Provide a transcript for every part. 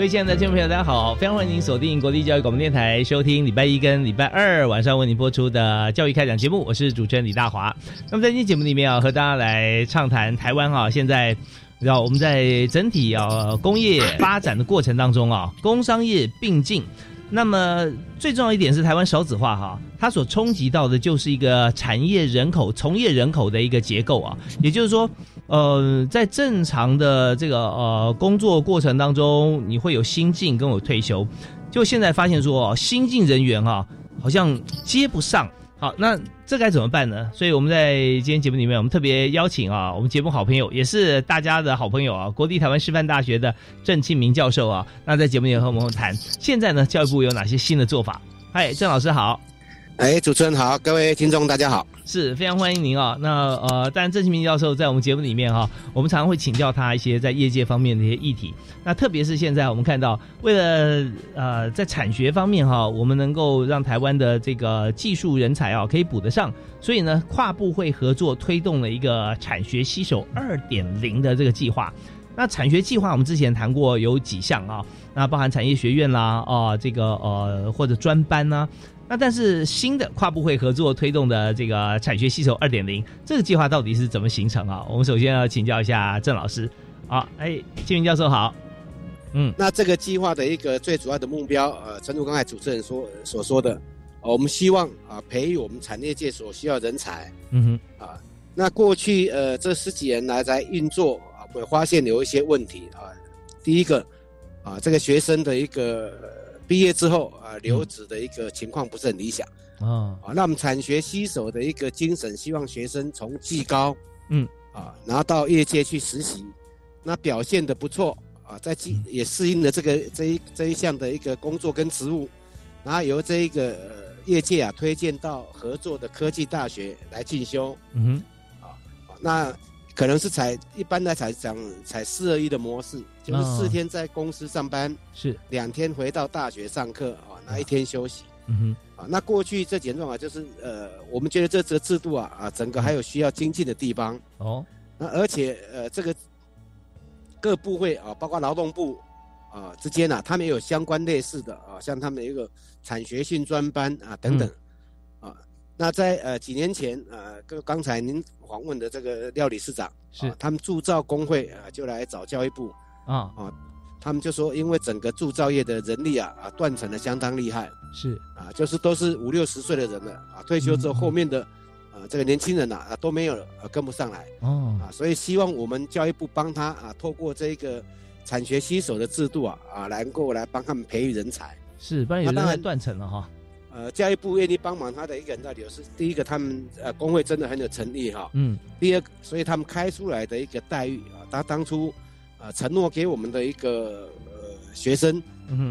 各位亲爱的听众朋友，大家好！非常欢迎您锁定国立教育广播电台，收听礼拜一跟礼拜二晚上为您播出的教育开讲节目。我是主持人李大华。那么在今天节目里面啊，和大家来畅谈台湾哈，现在知道我们在整体啊工业发展的过程当中啊，工商业并进。那么最重要一点是台湾少子化哈，它所冲击到的就是一个产业人口、从业人口的一个结构啊，也就是说。呃，在正常的这个呃工作过程当中，你会有新进跟我退休，就现在发现说新进人员哈好像接不上，好，那这该怎么办呢？所以我们在今天节目里面，我们特别邀请啊，我们节目好朋友，也是大家的好朋友啊，国立台湾师范大学的郑庆明教授啊，那在节目里和我们谈，现在呢教育部有哪些新的做法？嗨，郑老师好。哎，主持人好，各位听众大家好，是非常欢迎您啊。那呃，当然郑庆明教授在我们节目里面哈，我们常常会请教他一些在业界方面的一些议题。那特别是现在我们看到，为了呃在产学方面哈，我们能够让台湾的这个技术人才啊可以补得上，所以呢，跨部会合作推动了一个产学携手二点零的这个计划。那产学计划我们之前谈过有几项啊，那包含产业学院啦，啊这个呃或者专班呢。那但是新的跨部会合作推动的这个产学携手二点零这个计划到底是怎么形成啊？我们首先要请教一下郑老师。好，哎，金明教授好。嗯，那这个计划的一个最主要的目标，呃，正如刚才主持人说所说的，我们希望啊培育我们产业界所需要人才。嗯哼。啊，那过去呃这十几年来在运作啊，会发现有一些问题啊。第一个啊，这个学生的一个。毕业之后啊，留职的一个情况不是很理想。啊。啊，那我们产学携手的一个精神，希望学生从技高，嗯，啊，然后到业界去实习，那表现的不错啊，在技也适应了这个这一这一项的一个工作跟职务，然后由这一个业界啊推荐到合作的科技大学来进修，嗯哼，啊，那。可能是采一般的采讲采四二一的模式，就是四天在公司上班，是两天回到大学上课啊，那一天休息。嗯哼，啊，那过去这几种啊，就是呃，我们觉得这这个制度啊啊，整个还有需要精进的地方。哦，那而且呃，这个各部会啊，包括劳动部啊之间啊，他们也有相关类似的啊，像他们一个产学训专班啊等等。那在呃几年前，呃，跟刚才您访问的这个廖理事长是，他们铸造工会啊，就来找教育部啊。啊，他们就说，因为整个铸造业的人力啊啊断层的相当厉害，是。啊，就是都是五六十岁的人了啊，退休之后后面的啊这个年轻人呐啊都没有了，啊跟不上来哦。啊，所以希望我们教育部帮他啊，透过这个产学携手的制度啊啊，能够来帮他们培育人才，是，不然有人断层了哈。呃，教育部愿意帮忙他的一个很大理由是，第一个，他们呃工会真的很有诚意哈，嗯，第二，所以他们开出来的一个待遇啊，他当初啊承诺给我们的一个呃学生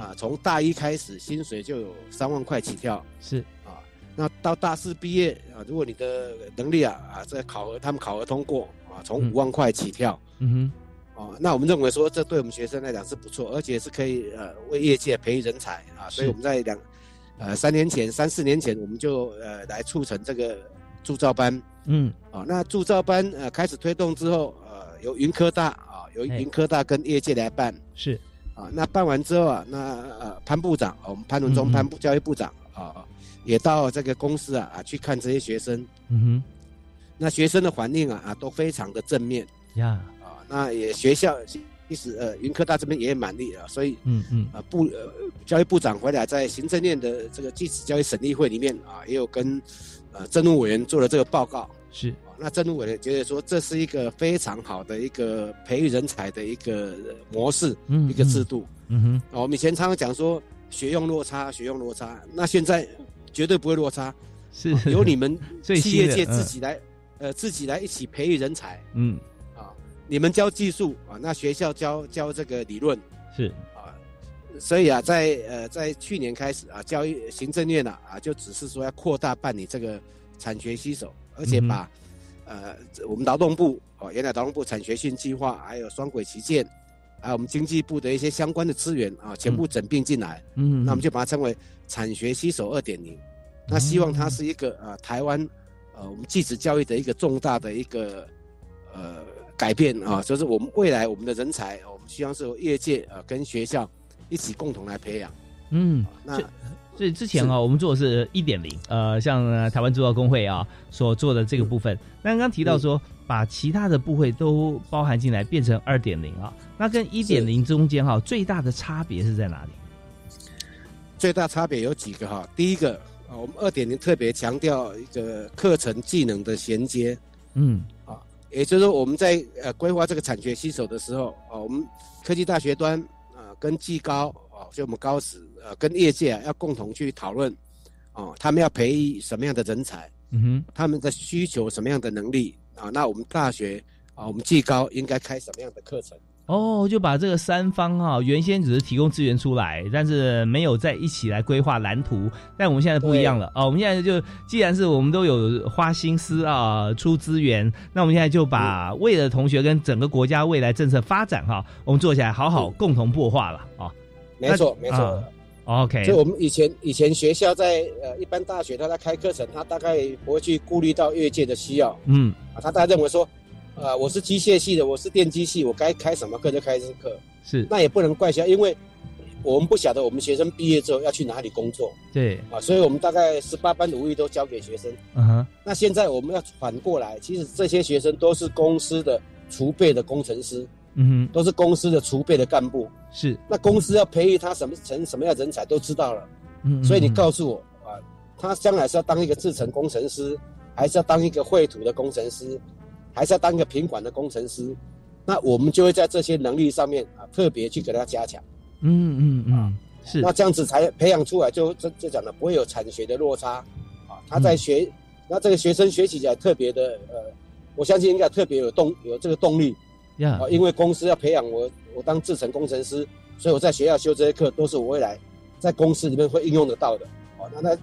啊，从大一开始薪水就有三万块起跳，是。啊，那到大四毕业啊，如果你的能力啊啊在考核，他们考核通过啊，从五万块起跳，嗯哼，哦，那我们认为说这对我们学生来讲是不错，而且是可以呃为业界培育人才啊，所以我们在两。呃，三年前、三四年前，我们就呃来促成这个铸造班，嗯，啊，那铸造班呃开始推动之后，呃，由云科大啊，由云科大跟业界来办，是，啊，那办完之后啊，那呃潘部长，我们潘文忠潘部教育部长啊，也到这个公司啊啊去看这些学生，嗯哼，那学生的反应啊啊都非常的正面，呀，啊，那也学校其实呃云科大这边也满意了，所以嗯嗯啊部呃教育部长回来在行政院的这个技职教育审议会里面啊，也有跟呃政务委员做了这个报告。是，那政务委员觉得说这是一个非常好的一个培育人才的一个模式，一个制度。嗯哼，我们以前常常讲说学用落差，学用落差，那现在绝对不会落差，是由你们 企业界自己来，呃，自己来一起培育人才。嗯，啊，你们教技术啊，那学校教教这个理论是啊，所以啊，在呃在去年开始啊，教育行政院啊啊就只是说要扩大办理这个产学携手。而且把，呃，我们劳动部哦，原来劳动部产学训计划，还有双轨旗舰，还有我们经济部的一些相关的资源啊，全部整并进来。嗯，那我们就把它称为产学携手二点零。那希望它是一个呃台湾呃我们继职教育的一个重大的一个呃改变啊，就是我们未来我们的人才，我们希望是由业界呃跟学校一起共同来培养。嗯，那。所以之前啊，我们做的是一点零，呃，像台湾制造工会啊所做的这个部分。那刚刚提到说，把其他的部会都包含进来，变成二点零啊。那跟一点零中间哈，最大的差别是在哪里？最大差别有几个哈。第一个啊，我们二点零特别强调一个课程技能的衔接。嗯，啊，也就是说我们在呃规划这个产学携手的时候啊，我们科技大学端啊跟技高。哦，所以我们高职呃跟业界啊要共同去讨论，哦，他们要培育什么样的人才，嗯哼，他们的需求什么样的能力啊？那我们大学啊，我们技高应该开什么样的课程？哦，就把这个三方哈，原先只是提供资源出来，但是没有在一起来规划蓝图。但我们现在不一样了哦，我们现在就既然是我们都有花心思啊，出资源，那我们现在就把为了同学跟整个国家未来政策发展哈，我们做起来好好共同破化了啊。没错，没错。OK，就我们以前以前学校在呃一般大学，他在开课程，他大概不会去顾虑到业界的需要。嗯，啊，他大概认为说，呃，我是机械系的，我是电机系，我该开什么课就开什么课。是，那也不能怪学校，因为我们不晓得我们学生毕业之后要去哪里工作。对，啊，所以我们大概十八般武艺都教给学生。嗯哼。那现在我们要反过来，其实这些学生都是公司的储备的工程师。嗯哼，都是公司的储备的干部，是那公司要培育他什么成什么样人才都知道了，嗯，所以你告诉我啊，他将来是要当一个制程工程师，还是要当一个绘图的工程师，还是要当一个品管的工程师？那我们就会在这些能力上面啊，特别去给他加强，嗯嗯嗯，是那这样子才培养出来，就这就讲的不会有产学的落差啊。他在学，那这个学生学习起来特别的呃，我相信应该特别有动有这个动力。啊，因为公司要培养我，我当制程工程师，所以我在学校修这些课都是我未来在公司里面会应用得到的。哦，那他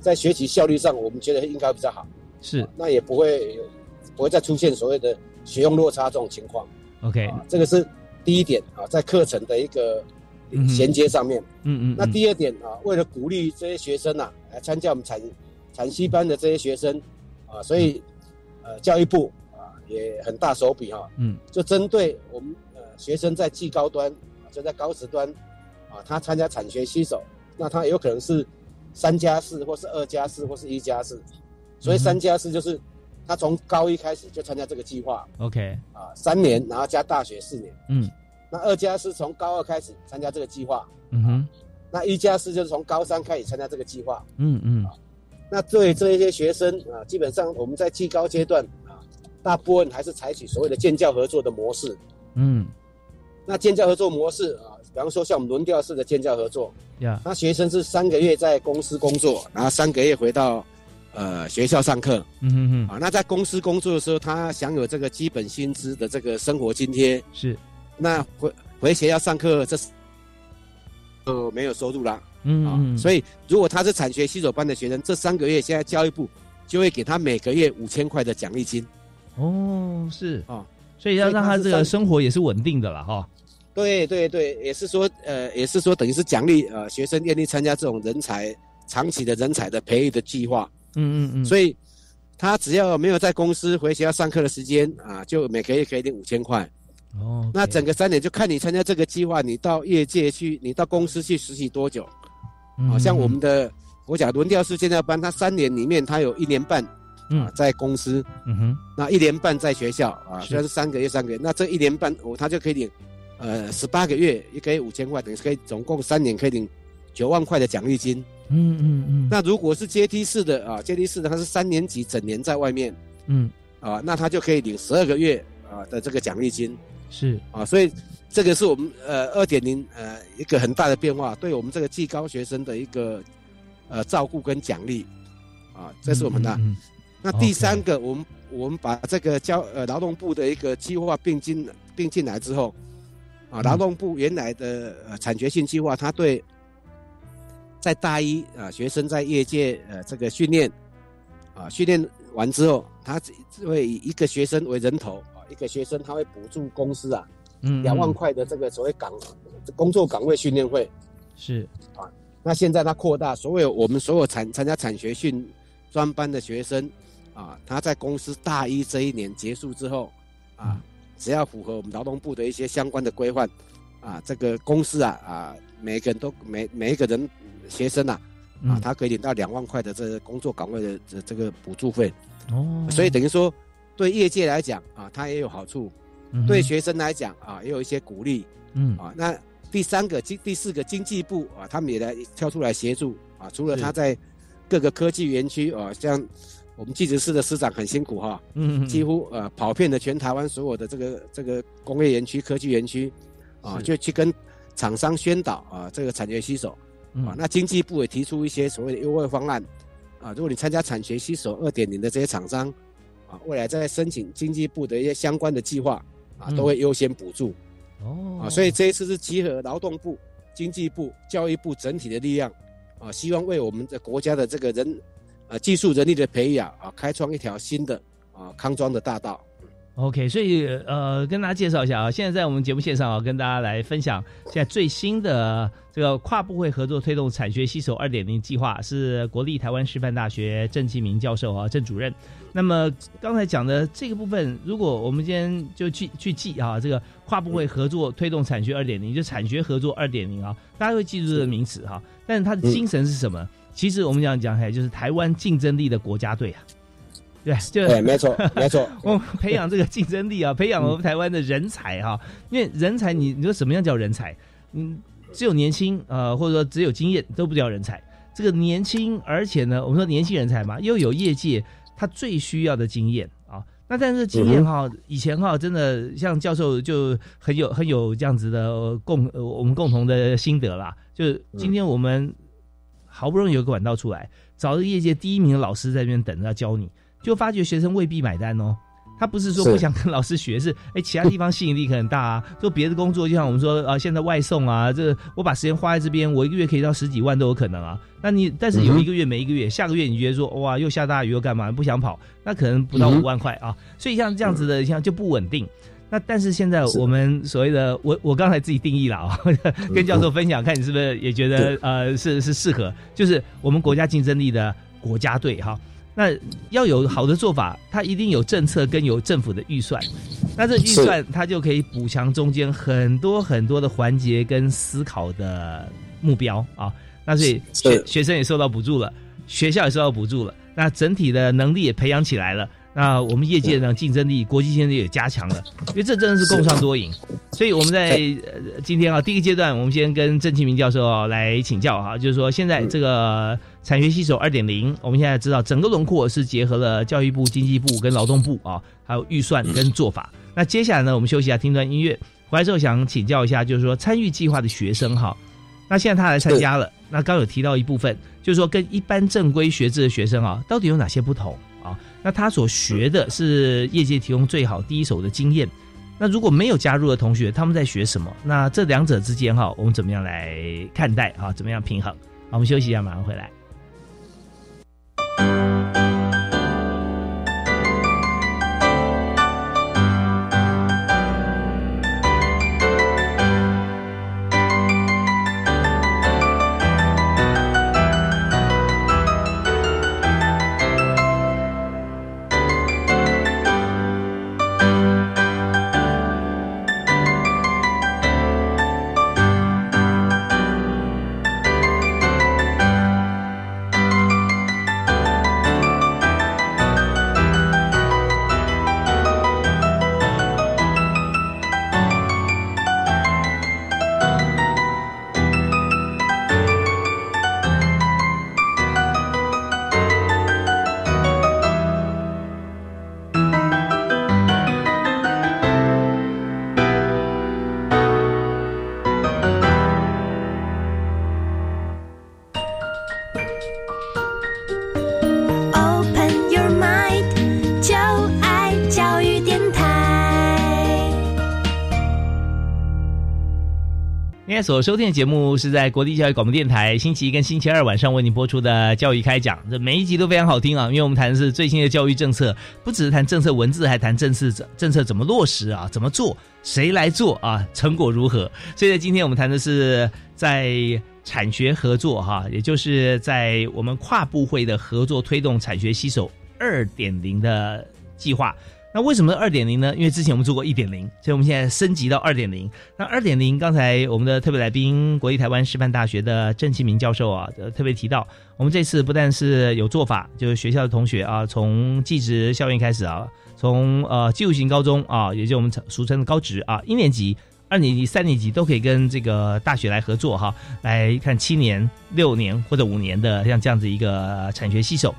在学习效率上，我们觉得应该比较好。是，那也不会不会再出现所谓的学用落差这种情况。OK，这个是第一点啊，在课程的一个衔接上面。嗯嗯。那第二点啊，为了鼓励这些学生呐来参加我们产产西班的这些学生啊，所以呃，教育部啊。也很大手笔哈，嗯，就针对我们呃学生在技高端啊，就在高职端啊，他参加产学携手，那他有可能是三加四，或是二加四，或是一加四，所以三加四就是他从高一开始就参加这个计划，OK，啊，三年然后加大学四年，嗯，那二加四从高二开始参加这个计划，嗯哼，那一加四就是从高三开始参加这个计划，嗯嗯，那对这一些学生啊，基本上我们在技高阶段啊。大部分还是采取所谓的建教合作的模式，嗯，那建教合作模式啊，比方说像我们轮调式的建教合作，呀，那学生是三个月在公司工作，然后三个月回到呃学校上课，嗯哼哼，啊，那在公司工作的时候，他享有这个基本薪资的这个生活津贴，是，那回回学校上课，这是呃没有收入啦，嗯嗯，所以如果他是产学新手班的学生，这三个月现在教育部就会给他每个月五千块的奖励金。哦，是。啊，所以要让他这个生活也是稳定的了哈。对对对，也是说，呃，也是说，等于是奖励呃学生愿意参加这种人才长期的人才的培育的计划。嗯嗯嗯。所以他只要没有在公司回学校上课的时间啊，就每个月可以领五千块。哦。那整个三年就看你参加这个计划，你到业界去，你到公司去实习多久？好像我们的我讲轮调式建教班，他三年里面他有一年半。啊，在公司，嗯哼，那一年半在学校啊，虽然是三个月三个月，那这一年半哦，他就可以领，呃，十八个月也可以五千块，等于可以总共三年可以领九万块的奖励金。嗯嗯嗯。那如果是阶梯式的啊，阶梯式的他是三年级整年在外面，嗯，啊，那他就可以领十二个月啊的这个奖励金。是啊，所以这个是我们呃二点零呃一个很大的变化，对我们这个技高学生的一个呃照顾跟奖励啊，这是我们的。那第三个，我们我们把这个交呃劳动部的一个计划并进并进来之后，啊，劳动部原来的呃产学性计划，它对在大一啊学生在业界呃这个训练啊训练完之后，他会以一个学生为人头啊，一个学生他会补助公司啊，嗯，两万块的这个所谓岗工作岗位训练费是啊，那现在他扩大所有我们所有产参加产学训专班的学生。啊，他在公司大一这一年结束之后，啊，只要符合我们劳动部的一些相关的规范，啊，这个公司啊啊，每个人都每每一个人学生啊，啊，他可以领到两万块的这个工作岗位的这这个补助费。哦，所以等于说，对业界来讲啊，他也有好处；对学生来讲啊，也有一些鼓励。嗯，啊，那第三个经第四个经济部啊，他们也来跳出来协助。啊，除了他在各个科技园区啊，像。我们技职室的师长很辛苦哈，嗯，几乎呃跑遍了全台湾所有的这个这个工业园区、科技园区，啊，就去跟厂商宣导啊，这个产学携手，啊，那经济部也提出一些所谓的优惠方案，啊，如果你参加产学携手二点零的这些厂商，啊，未来在申请经济部的一些相关的计划，啊，都会优先补助，哦，啊，所以这一次是集合劳动部、经济部、教育部整体的力量，啊，希望为我们的国家的这个人。呃，技术人力的培养啊，开创一条新的啊康庄的大道。OK，所以呃，跟大家介绍一下啊，现在在我们节目线上啊，跟大家来分享现在最新的这个跨部会合作推动产学携手二点零计划，是国立台湾师范大学郑继明教授啊，郑主任。那么刚才讲的这个部分，如果我们今天就去去记啊，这个跨部会合作推动产学二点零，就产学合作二点零啊，大家会记住这个名词哈。但是它的精神是什么？其实我们讲讲起来，就是台湾竞争力的国家队啊，对，就对，没错，没错。我们培养这个竞争力啊，培养我们台湾的人才哈。因为人才，你你说什么样叫人才？嗯，只有年轻呃，或者说只有经验都不叫人才。这个年轻，而且呢，我们说年轻人才嘛，又有业界他最需要的经验啊。那但是经验哈，以前哈，真的像教授就很有很有这样子的共我们共同的心得啦。就是今天我们。好不容易有个管道出来，找个业界第一名的老师在那边等着要教你，就发觉学生未必买单哦。他不是说不想跟老师学，是哎其他地方吸引力可能大啊。做别的工作，就像我们说啊，现在外送啊，这我把时间花在这边，我一个月可以到十几万都有可能啊。那你但是有一个月没一个月，下个月你觉得说哇又下大雨又干嘛不想跑，那可能不到五万块啊。所以像这样子的，像就不稳定。那但是现在我们所谓的我我刚才自己定义了啊，跟教授分享，看你是不是也觉得呃是是适合，就是我们国家竞争力的国家队哈。那要有好的做法，它一定有政策跟有政府的预算，那这预算它就可以补强中间很多很多的环节跟思考的目标啊。那所以学学生也受到补助了，学校也受到补助了，那整体的能力也培养起来了。那我们业界呢，竞争力、国际竞争力也加强了，因为这真的是共创多赢。所以我们在今天啊，第一个阶段，我们先跟郑庆明教授来请教啊，就是说现在这个产学携手二点零，我们现在知道整个轮廓是结合了教育部、经济部跟劳动部啊，还有预算跟做法。那接下来呢，我们休息一下，听段音乐。回来之后想请教一下，就是说参与计划的学生哈，那现在他来参加了，那刚有提到一部分，就是说跟一般正规学制的学生啊，到底有哪些不同？啊，那他所学的是业界提供最好第一手的经验。那如果没有加入的同学，他们在学什么？那这两者之间哈，我们怎么样来看待啊？怎么样平衡？好，我们休息一下，马上回来。今天所收听的节目是在国立教育广播电台星期一跟星期二晚上为您播出的教育开讲，这每一集都非常好听啊！因为我们谈的是最新的教育政策，不只是谈政策文字，还谈政策政策怎么落实啊，怎么做，谁来做啊，成果如何？所以在今天我们谈的是在产学合作哈，也就是在我们跨部会的合作推动产学携手二点零的计划。那为什么二点零呢？因为之前我们做过一点零，所以我们现在升级到二点零。那二点零，刚才我们的特别来宾，国立台湾师范大学的郑其明教授啊，特别提到，我们这次不但是有做法，就是学校的同学啊，从技职校园开始啊，从呃技术型高中啊，也就我们俗称的高职啊，一年级、二年级、三年级都可以跟这个大学来合作哈，来看七年、六年或者五年的像这样子一个产学携手。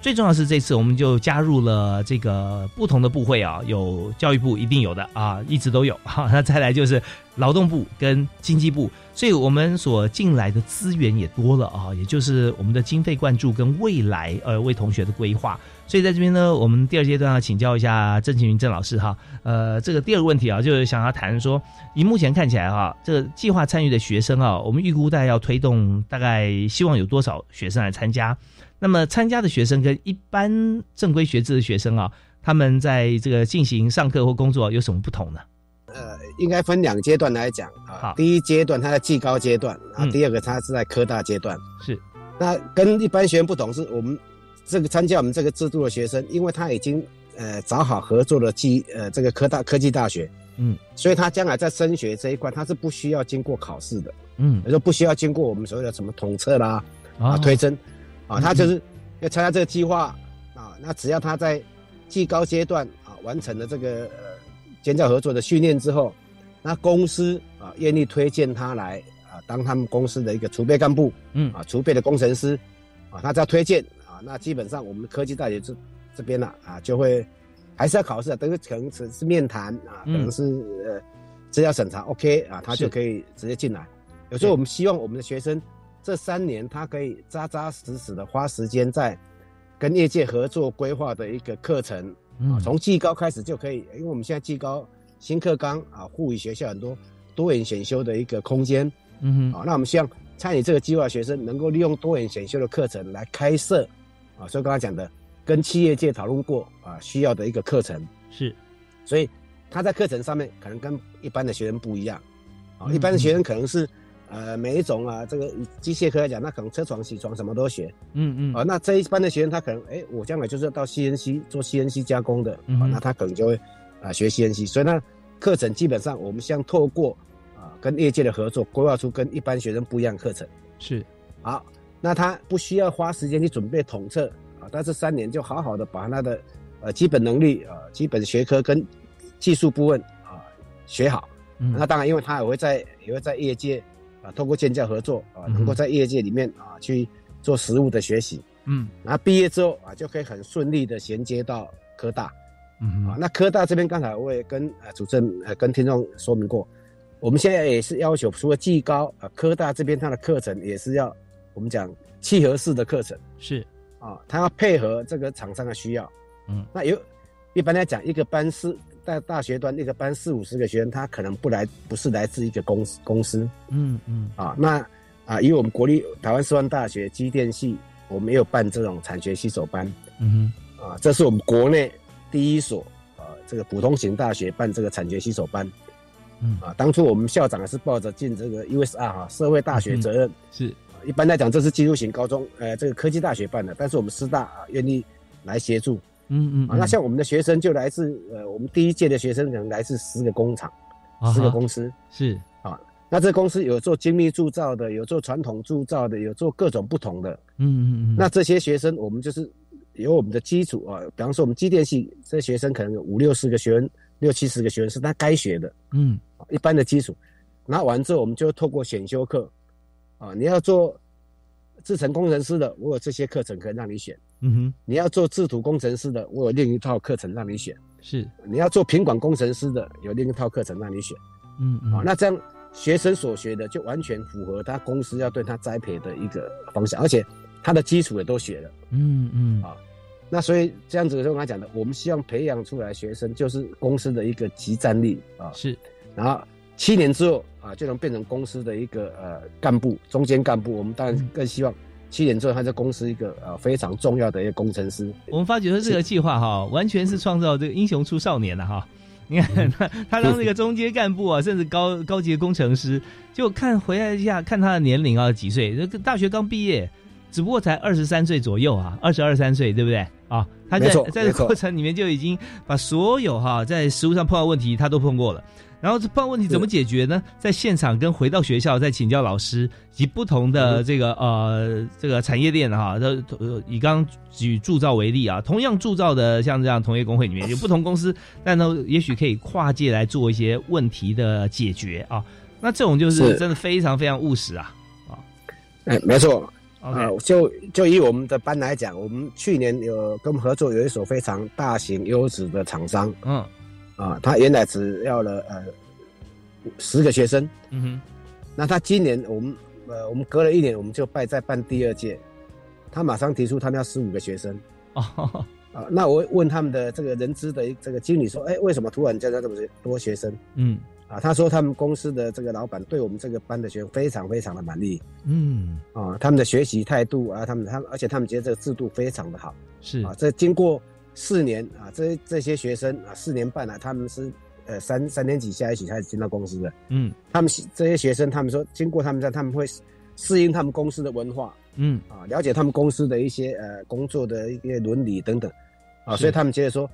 最重要是这次我们就加入了这个不同的部会啊，有教育部一定有的啊，一直都有 哈。那再来就是劳动部跟经济部，所以我们所进来的资源也多了啊，也就是我们的经费灌注跟未来呃为同学的规划。所以在这边呢，我们第二阶段要请教一下郑庆云郑老师哈。呃，这个第二个问题啊，就是想要谈说，以目前看起来哈，这个计划参与的学生啊，我们预估大概要推动大概希望有多少学生来参加？那么参加的学生跟一般正规学制的学生啊，他们在这个进行上课或工作有什么不同呢？呃，应该分两阶段来讲啊。第一阶段他在技高阶段，啊，第二个他是在科大阶段。是。那跟一般学生不同，是我们这个参加我们这个制度的学生，因为他已经呃找好合作的技呃这个科大科技大学，嗯，所以他将来在升学这一块，他是不需要经过考试的，嗯，也就不需要经过我们所谓的什么统测啦啊推甄。啊，他就是要参加这个计划啊，那只要他在技高阶段啊完成了这个呃尖教合作的训练之后，那公司啊愿意推荐他来啊当他们公司的一个储备干部，嗯啊储备的工程师啊，他只要推荐啊，那基本上我们科技大学这这边呢啊就会还是要考试，等于可能是是面谈啊，可能是呃资料审查 OK 啊，他就可以直接进来。有时候我们希望我们的学生。这三年，他可以扎扎实实的花时间在跟业界合作规划的一个课程啊，从技高开始就可以，因为我们现在技高新课纲啊，护理学校很多多元选修的一个空间，嗯哼，啊，那我们希望参与这个计划学生能够利用多元选修的课程来开设啊，所以刚才讲的跟企业界讨论过啊，需要的一个课程。是，所以他在课程上面可能跟一般的学生不一样。啊，一般的学生可能是。呃，每一种啊，这个机械科来讲，那可能车床、铣床什么都学，嗯嗯，啊，那这一般的学生他可能，哎，我将来就是要到 CNC 做 CNC 加工的，啊，那他可能就会啊学 CNC，所以呢，课程基本上我们像透过啊跟业界的合作，规划出跟一般学生不一样课程，是，好，那他不需要花时间去准备统测啊，但是三年就好好的把他的呃基本能力啊、基本学科跟技术部分啊学好，那当然，因为他也会在也会在业界。啊，通过建教合作啊，能够在业界里面啊去做实务的学习，嗯，然后毕业之后啊，就可以很顺利的衔接到科大，嗯啊，那科大这边刚才我也跟呃主持人呃跟听众说明过，我们现在也是要求除了技高啊，科大这边它的课程也是要我们讲契合式的课程，是。啊，它要配合这个厂商的需要，嗯，那有一般来讲一个班是。在大学端，那个班四五十个学生，他可能不来，不是来自一个公司公司。嗯嗯。啊，那啊，因为我们国立台湾师范大学机电系，我们也有办这种产学新手班。嗯哼。啊，这是我们国内第一所啊，这个普通型大学办这个产学新手班。嗯。啊，当初我们校长是抱着进这个 USR 哈社会大学责任。是。一般来讲，这是技术型高中，呃，这个科技大学办的，但是我们师大啊愿意来协助。嗯嗯啊，那像我们的学生就来自呃，我们第一届的学生可能来自十个工厂，十个公司。是。啊，那这公司有做精密铸造的，有做传统铸造的，有做各种不同的，嗯嗯嗯。那这些学生我们就是有我们的基础啊，比方说我们机电系这学生可能有五六十个学员，六七十个学员是他该学的，嗯，一般的基础，那完之后我们就透过选修课，啊，你要做制程工程师的，我有这些课程可以让你选。嗯哼，你要做制图工程师的，我有另一套课程让你选；是你要做品管工程师的，有另一套课程让你选。嗯嗯，啊，那这样学生所学的就完全符合他公司要对他栽培的一个方向，而且他的基础也都学了。嗯嗯，啊，那所以这样子就我刚才讲的，我们希望培养出来学生就是公司的一个集战力啊。是，然后七年之后啊，就能变成公司的一个呃干部、中间干部。我们当然更希望七年之后他在公司一个呃非常重要的一个工程师。我们发觉说这个计划哈，完全是创造这个英雄出少年了哈。你看他他当这个中阶干部啊，甚至高高级工程师，就看回来一下看他的年龄啊几岁，这个大学刚毕业，只不过才二十三岁左右啊，二十二三岁，对不对啊？他在在这过程里面就已经把所有哈在实物上碰到问题他都碰过了。然后这碰到问题怎么解决呢？在现场跟回到学校再请教老师及不同的这个呃这个产业链哈，都以刚举铸造为例啊，同样铸造的像这样同业工会里面有不同公司，但呢也许可以跨界来做一些问题的解决啊。那这种就是真的非常非常务实啊啊！哎，没错啊，就就以我们的班来讲，我们去年有跟我们合作有一所非常大型优质的厂商，嗯。啊，他原来只要了呃十个学生，嗯哼，那他今年我们呃我们隔了一年，我们就办再办第二届，他马上提出他们要十五个学生，哦，啊，那我问他们的这个人资的这个经理说，哎，为什么突然加这么多学生？嗯，啊，他说他们公司的这个老板对我们这个班的学生非常非常的满意，嗯，啊，他们的学习态度啊，他们他而且他们觉得这个制度非常的好，是啊，这经过。四年啊，这这些学生啊，四年半了，他们是呃三三年级下一起开始进到公司的。嗯，他们这些学生，他们说经过他们在，他们会适应他们公司的文化。嗯，啊，了解他们公司的一些呃工作的一些伦理等等。啊，所以他们觉得说，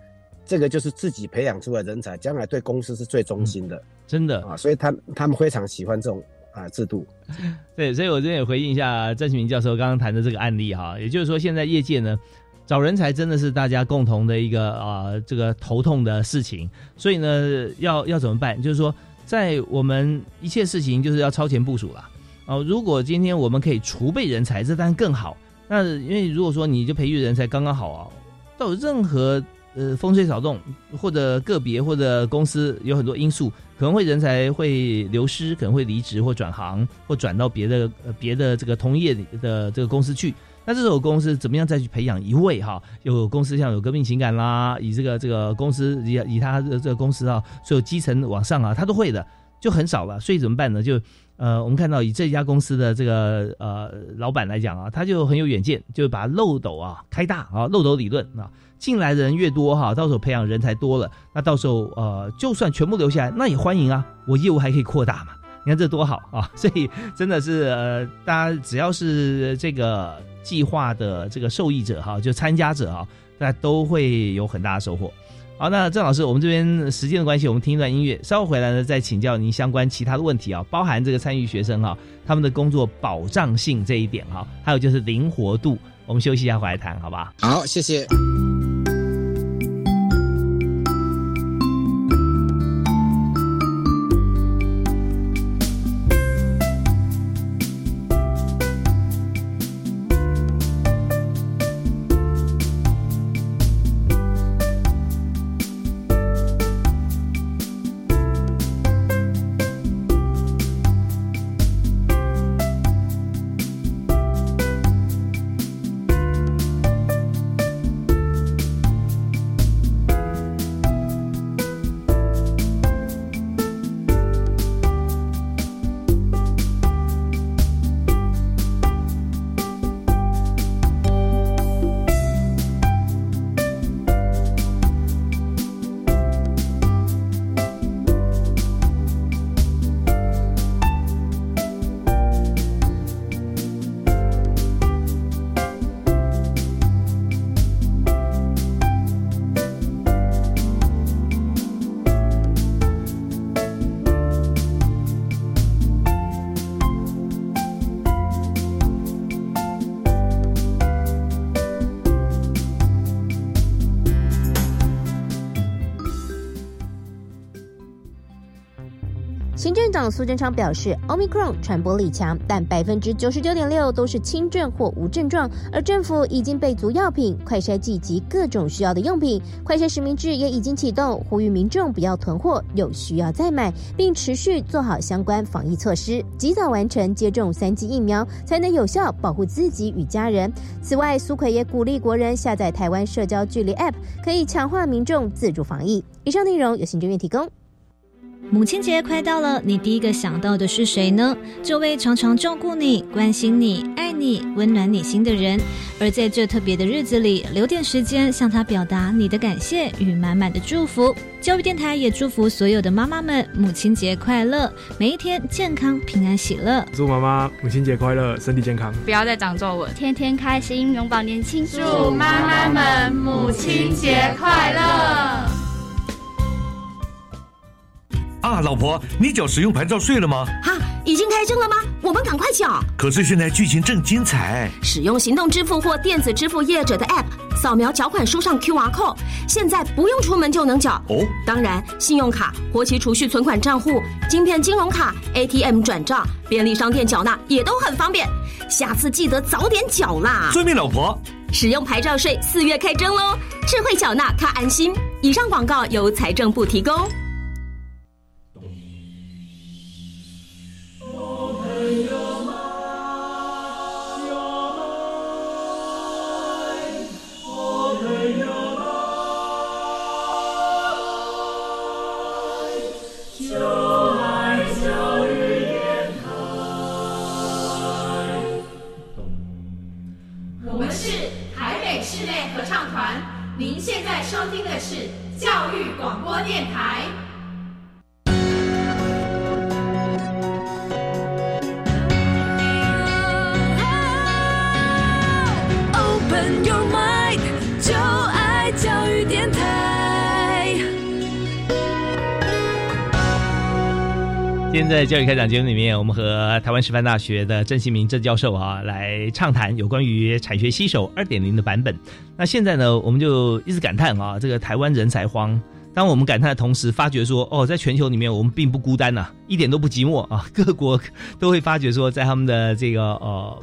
这个就是自己培养出来人才，将来对公司是最忠心的。真的啊，所以他他们非常喜欢这种啊制度。对，所以我这边也回应一下郑启明教授刚刚谈的这个案例哈，也就是说现在业界呢。找人才真的是大家共同的一个啊，这个头痛的事情。所以呢，要要怎么办？就是说，在我们一切事情就是要超前部署了。哦，如果今天我们可以储备人才，这当然更好。那因为如果说你就培育人才刚刚好啊，到任何呃风吹草动，或者个别或者公司有很多因素，可能会人才会流失，可能会离职或转行，或转到别的呃别的这个同业的这个公司去。那这种公司怎么样再去培养一位哈？有公司像有革命情感啦，以这个这个公司以以他的这个公司啊，所有基层往上啊，他都会的，就很少了。所以怎么办呢？就呃，我们看到以这家公司的这个呃老板来讲啊，他就很有远见，就把漏斗啊开大啊，漏斗理论啊，进来的人越多哈，到时候培养人才多了，那到时候呃，就算全部留下来，那也欢迎啊，我业务还可以扩大嘛。你看这多好啊！所以真的是呃，大家只要是这个计划的这个受益者哈，就参加者哈，大家都会有很大的收获。好，那郑老师，我们这边时间的关系，我们听一段音乐，稍后回来呢再请教您相关其他的问题啊，包含这个参与学生哈，他们的工作保障性这一点哈，还有就是灵活度，我们休息一下回来谈，好不好？好，谢谢。苏贞昌表示，Omicron 传播力强，但百分之九十九点六都是轻症或无症状。而政府已经备足药品、快筛剂及各种需要的用品，快筛实名制也已经启动，呼吁民众不要囤货，有需要再买，并持续做好相关防疫措施，及早完成接种三剂疫苗，才能有效保护自己与家人。此外，苏奎也鼓励国人下载台湾社交距离 App，可以强化民众自主防疫。以上内容由行政院提供。母亲节快到了，你第一个想到的是谁呢？这位常常照顾你、关心你、爱你、温暖你心的人。而在这特别的日子里，留点时间向他表达你的感谢与满满的祝福。教育电台也祝福所有的妈妈们母亲节快乐，每一天健康、平安、喜乐。祝妈妈母亲节快乐，身体健康，不要再长皱纹，天天开心，永葆年轻。祝妈妈们母亲节快乐。啊，老婆，你缴使用牌照税了吗？哈，已经开征了吗？我们赶快缴。可是现在剧情正精彩。使用行动支付或电子支付业者的 App，扫描缴款书上 QR code，现在不用出门就能缴。哦，当然，信用卡、活期储蓄存款账户、晶片金融卡、ATM 转账、便利商店缴纳也都很方便。下次记得早点缴啦。遵命，老婆。使用牌照税四月开征喽，智慧缴纳看安心。以上广告由财政部提供。在教育开讲节目里面，我们和台湾师范大学的郑新明郑教授啊来畅谈有关于产学携手二点零的版本。那现在呢，我们就一直感叹啊，这个台湾人才荒。当我们感叹的同时，发觉说哦，在全球里面我们并不孤单呐，一点都不寂寞啊。各国都会发觉说，在他们的这个呃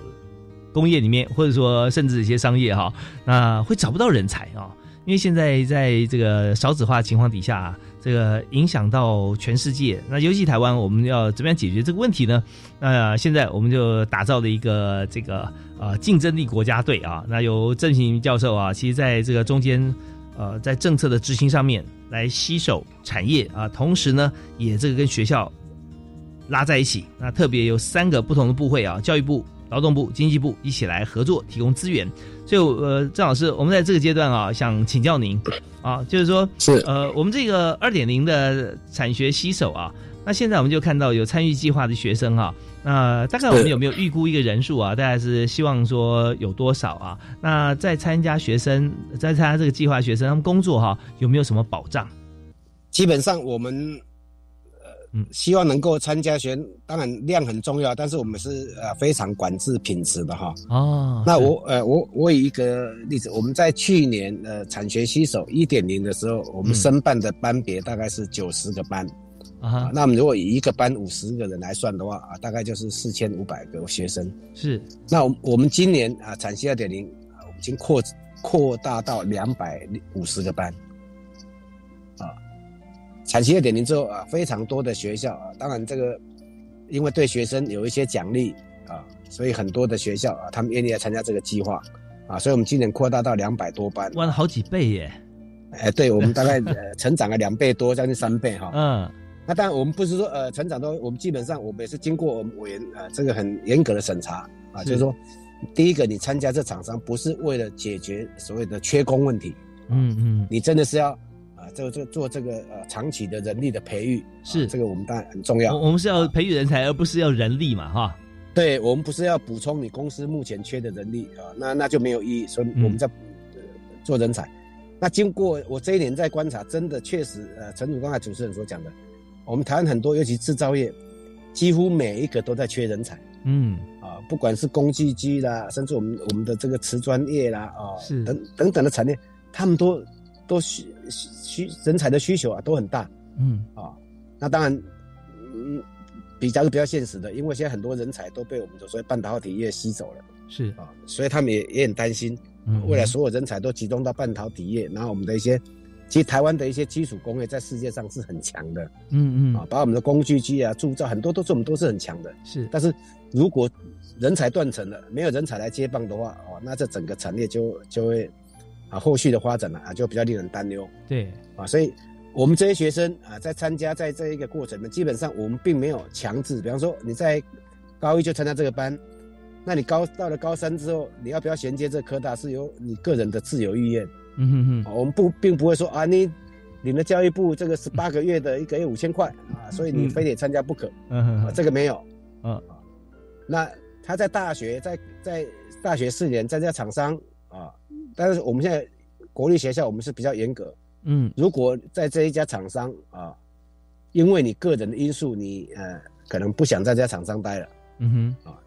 工业里面，或者说甚至一些商业哈，那会找不到人才啊。因为现在在这个少子化情况底下。这个影响到全世界，那尤其台湾，我们要怎么样解决这个问题呢？那现在我们就打造了一个这个呃竞争力国家队啊，那由郑行教授啊，其实在这个中间呃在政策的执行上面来吸手产业啊，同时呢也这个跟学校拉在一起，那特别有三个不同的部会啊，教育部。劳动部、经济部一起来合作，提供资源。所以，呃，郑老师，我们在这个阶段啊，想请教您啊，就是说，是呃，我们这个二点零的产学携手啊，那现在我们就看到有参与计划的学生啊，那大概我们有没有预估一个人数啊？大概是希望说有多少啊？那在参加学生，在参加这个计划学生，他们工作哈，有没有什么保障？基本上我们。嗯，希望能够参加学，当然量很重要，但是我们是呃非常管制品质的哈。哦，那我呃我我以一个例子，我们在去年呃产学携手一点零的时候，我们申办的班别大概是九十个班，啊，那我们如果以一个班五十个人来算的话啊，大概就是四千五百个学生。是，那我我们今年啊产学二点零啊，我们已经扩扩大到两百五十个班。产期二点零之后啊，非常多的学校啊，当然这个因为对学生有一些奖励啊，所以很多的学校啊，他们愿意来参加这个计划啊，所以我们今年扩大到两百多班，哇，好几倍耶！哎，对我们大概 呃成长了两倍多，将近三倍哈。嗯，那当然我们不是说呃成长都，我们基本上我们也是经过我们委员啊这个很严格的审查啊，就是说第一个你参加这厂商不是为了解决所谓的缺工问题，嗯嗯，你真的是要。啊，这个这个做这个呃长期的人力的培育是这个我们当然很重要。我们是要培育人才，而不是要人力嘛，哈。对，我们不是要补充你公司目前缺的人力啊，那那就没有意义。所以我们在做人才。那经过我这一年在观察，真的确实呃，陈主刚才主持人所讲的，我们台湾很多，尤其制造业，几乎每一个都在缺人才。嗯，啊，不管是工具机啦，甚至我们我们的这个瓷砖业啦，啊，是等等等的产业，他们都都需。需人才的需求啊都很大，嗯啊，那当然，嗯，比较是比较现实的，因为现在很多人才都被我们的所谓半导体业吸走了，是啊，所以他们也也很担心，未来所有人才都集中到半导体业，然后我们的一些，其实台湾的一些基础工业在世界上是很强的，嗯嗯啊，把我们的工具机啊铸造很多都是我们都是很强的，是，但是如果人才断层了，没有人才来接棒的话，哦，那这整个产业就就会。啊，后续的发展呢啊，就比较令人担忧。对啊，所以我们这些学生啊，在参加在这一个过程呢，基本上我们并没有强制。比方说你在高一就参加这个班，那你高到了高三之后，你要不要衔接这科大，是由你个人的自由意愿。嗯哼哼，我们不并不会说啊，你领了教育部这个十八个月的一个月五千块啊，所以你非得参加不可。嗯哼，这个没有。嗯，那他在大学在在大学四年参加厂商啊，但是我们现在国立学校我们是比较严格。嗯，如果在这一家厂商啊，因为你个人的因素，你呃可能不想在这家厂商待了，嗯哼，啊，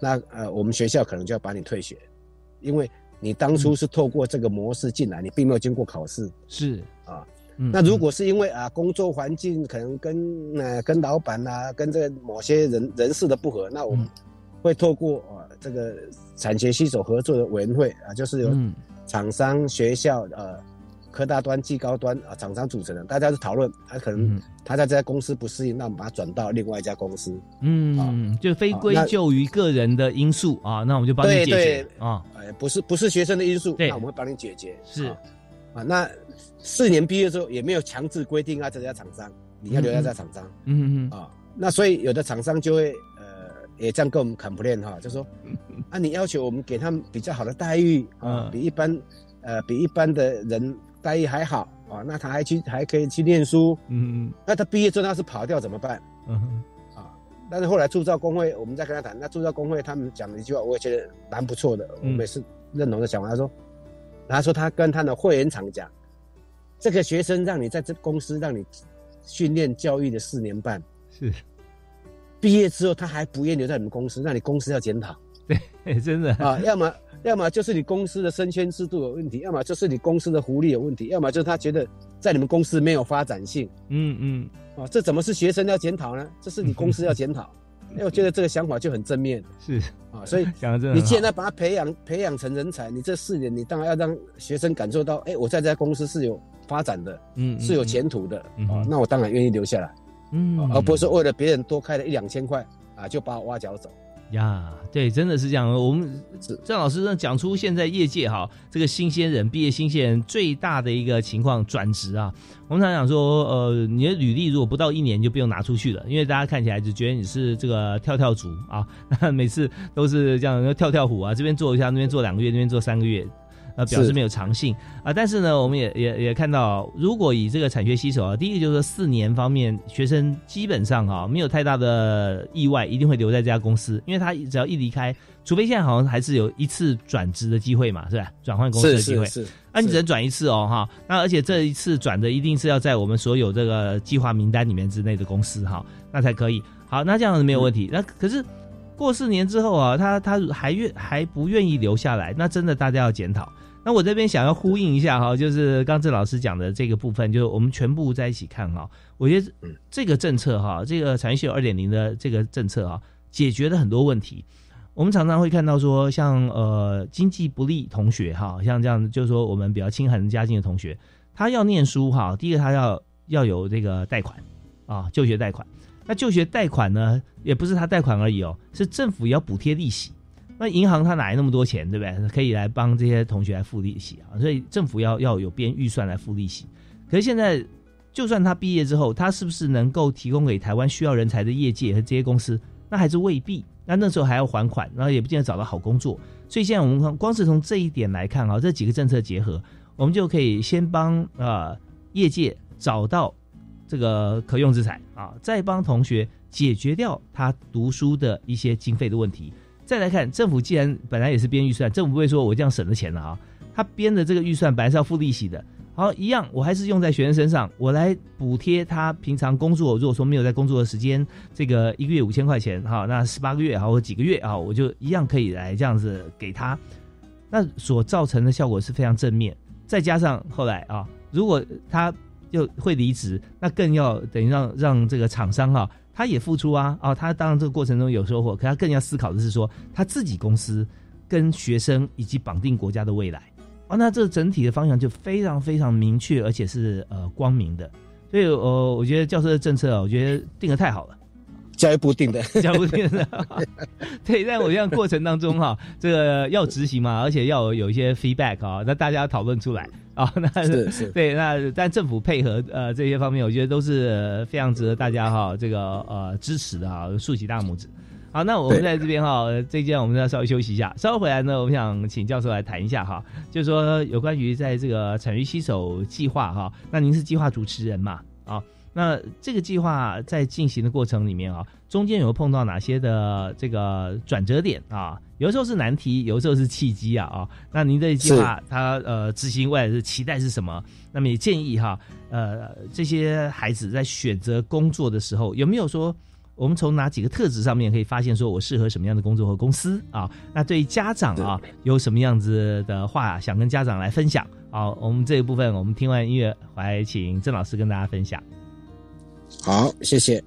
那呃我们学校可能就要把你退学，因为你当初是透过这个模式进来，你并没有经过考试，是。啊，那如果是因为啊工作环境可能跟呃跟老板啊跟这个某些人人事的不合，那我们会透过啊这个产学携手合作的委员会啊，就是由厂商学校呃。科大端、技高端啊，厂商组成的，大家是讨论，他可能他在这家公司不适应，那我们把它转到另外一家公司。嗯，就非归咎于个人的因素啊，那我们就帮你解决啊。哎，不是不是学生的因素，那我们会帮你解决。是啊，那四年毕业之后也没有强制规定啊，这家厂商你要留在这家厂商。嗯嗯啊，那所以有的厂商就会呃也这样跟我们 complain 哈，就说啊，你要求我们给他们比较好的待遇啊，比一般呃比一般的人。待遇还好啊，那他还去还可以去念书，嗯嗯，那他毕业之后他是跑掉怎么办？嗯哼，啊，但是后来铸造工会，我们再跟他谈，那铸造工会他们讲了一句话，我也觉得蛮不错的，我们也是认同的讲法。他说，他说他跟他的会员厂讲，这个学生让你在这公司让你训练教育的四年半，是，毕业之后他还不愿留在你们公司，那你公司要检讨，对，真的啊，要么。要么就是你公司的升迁制度有问题，要么就是你公司的福利有问题，要么就是他觉得在你们公司没有发展性。嗯嗯，啊，这怎么是学生要检讨呢？这是你公司要检讨。哎，我觉得这个想法就很正面。是啊，所以 你既然要把他培养培养成人才，你这四年你当然要让学生感受到，哎，我在这家公司是有发展的，嗯，是有前途的啊，那我当然愿意留下来，嗯，而不是为了别人多开了一两千块啊，就把我挖角走。呀，对，真的是这样。我们郑老师讲出现在业界哈，这个新鲜人毕业新鲜人最大的一个情况转职啊。我们常讲说，呃，你的履历如果不到一年就不用拿出去了，因为大家看起来就觉得你是这个跳跳族啊，每次都是这样跳跳虎啊，这边做一下，那边做两个月，那边做三个月。呃，表示没有长性啊，但是呢，我们也也也看到，如果以这个产学携手啊，第一个就是说四年方面，学生基本上啊没有太大的意外，一定会留在这家公司，因为他只要一离开，除非现在好像还是有一次转职的机会嘛，是吧？转换公司的机会，是，那你只能转一次哦，哈，那而且这一次转的一定是要在我们所有这个计划名单里面之内的公司哈，那才可以。好，那这样子没有问题。那可是过四年之后啊，他他还愿还不愿意留下来，那真的大家要检讨。那我这边想要呼应一下哈，就是刚郑老师讲的这个部分，就是我们全部在一起看哈。我觉得这个政策哈，这个产业系二点零的这个政策啊，解决了很多问题。我们常常会看到说，像呃经济不利同学哈，像这样就是说我们比较清寒家境的同学，他要念书哈，第一个他要要有这个贷款啊，就学贷款。那就学贷款呢，也不是他贷款而已哦，是政府要补贴利息。那银行它哪来那么多钱，对不对？可以来帮这些同学来付利息啊，所以政府要要有编预算来付利息。可是现在，就算他毕业之后，他是不是能够提供给台湾需要人才的业界和这些公司？那还是未必。那那时候还要还款，然后也不见得找到好工作。所以现在我们光是从这一点来看啊，这几个政策结合，我们就可以先帮呃业界找到这个可用之才啊，再帮同学解决掉他读书的一些经费的问题。再来看，政府既然本来也是编预算，政府不会说我这样省了钱了啊，他编的这个预算本来是要付利息的，好一样，我还是用在学生身上，我来补贴他平常工作，如果说没有在工作的时间，这个一个月五千块钱，哈，那十八个月，哈，或几个月啊，我就一样可以来这样子给他，那所造成的效果是非常正面。再加上后来啊，如果他又会离职，那更要等于让让这个厂商啊。他也付出啊，哦，他当然这个过程中有收获，可他更要思考的是说他自己公司跟学生以及绑定国家的未来，哦，那这整体的方向就非常非常明确，而且是呃光明的，所以呃，我觉得教授的政策啊，我觉得定的太好了，教育部定的，教育部定的，对，在我这样过程当中哈，这个要执行嘛，而且要有一些 feedback 啊，那大家讨论出来。啊。那是是，对，那但政府配合呃这些方面，我觉得都是非常值得大家哈这个呃支持的哈，竖起大拇指。好，那我们在这边哈，这间我们要稍微休息一下，稍后回来呢，我们想请教授来谈一下哈，就是说有关于在这个产业携手计划哈，那您是计划主持人嘛？啊，那这个计划在进行的过程里面啊，中间有碰到哪些的这个转折点啊？有的时候是难题，有的时候是契机啊啊。那您的计划它呃执行未来的期待是什么？那么也建议哈，呃，这些孩子在选择工作的时候有没有说？我们从哪几个特质上面可以发现，说我适合什么样的工作和公司啊？那对于家长啊，有什么样子的话想跟家长来分享？好，我们这一部分，我们听完音乐，还请郑老师跟大家分享。好，谢谢。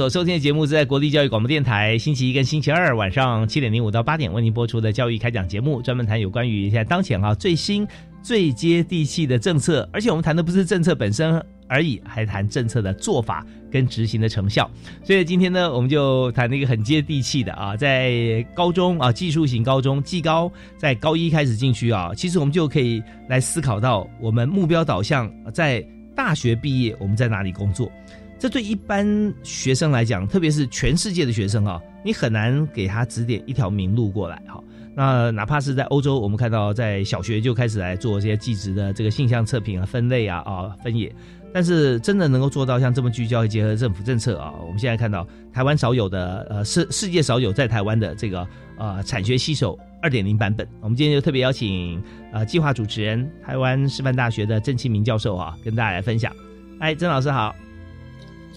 所收听的节目是在国立教育广播电台星期一跟星期二晚上七点零五到八点为您播出的教育开讲节目，专门谈有关于现在当前哈最新最接地气的政策，而且我们谈的不是政策本身而已，还谈政策的做法跟执行的成效。所以今天呢，我们就谈那个很接地气的啊，在高中啊技术型高中技高，在高一开始进去啊，其实我们就可以来思考到我们目标导向，在大学毕业我们在哪里工作。这对一般学生来讲，特别是全世界的学生啊，你很难给他指点一条明路过来哈。那哪怕是在欧洲，我们看到在小学就开始来做这些技职的这个性向测评啊、分类啊、啊分野，但是真的能够做到像这么聚焦结合政府政策啊，我们现在看到台湾少有的呃世世界少有在台湾的这个呃产学携手二点零版本。我们今天就特别邀请呃计划主持人台湾师范大学的郑清明教授啊，跟大家来分享。哎，郑老师好。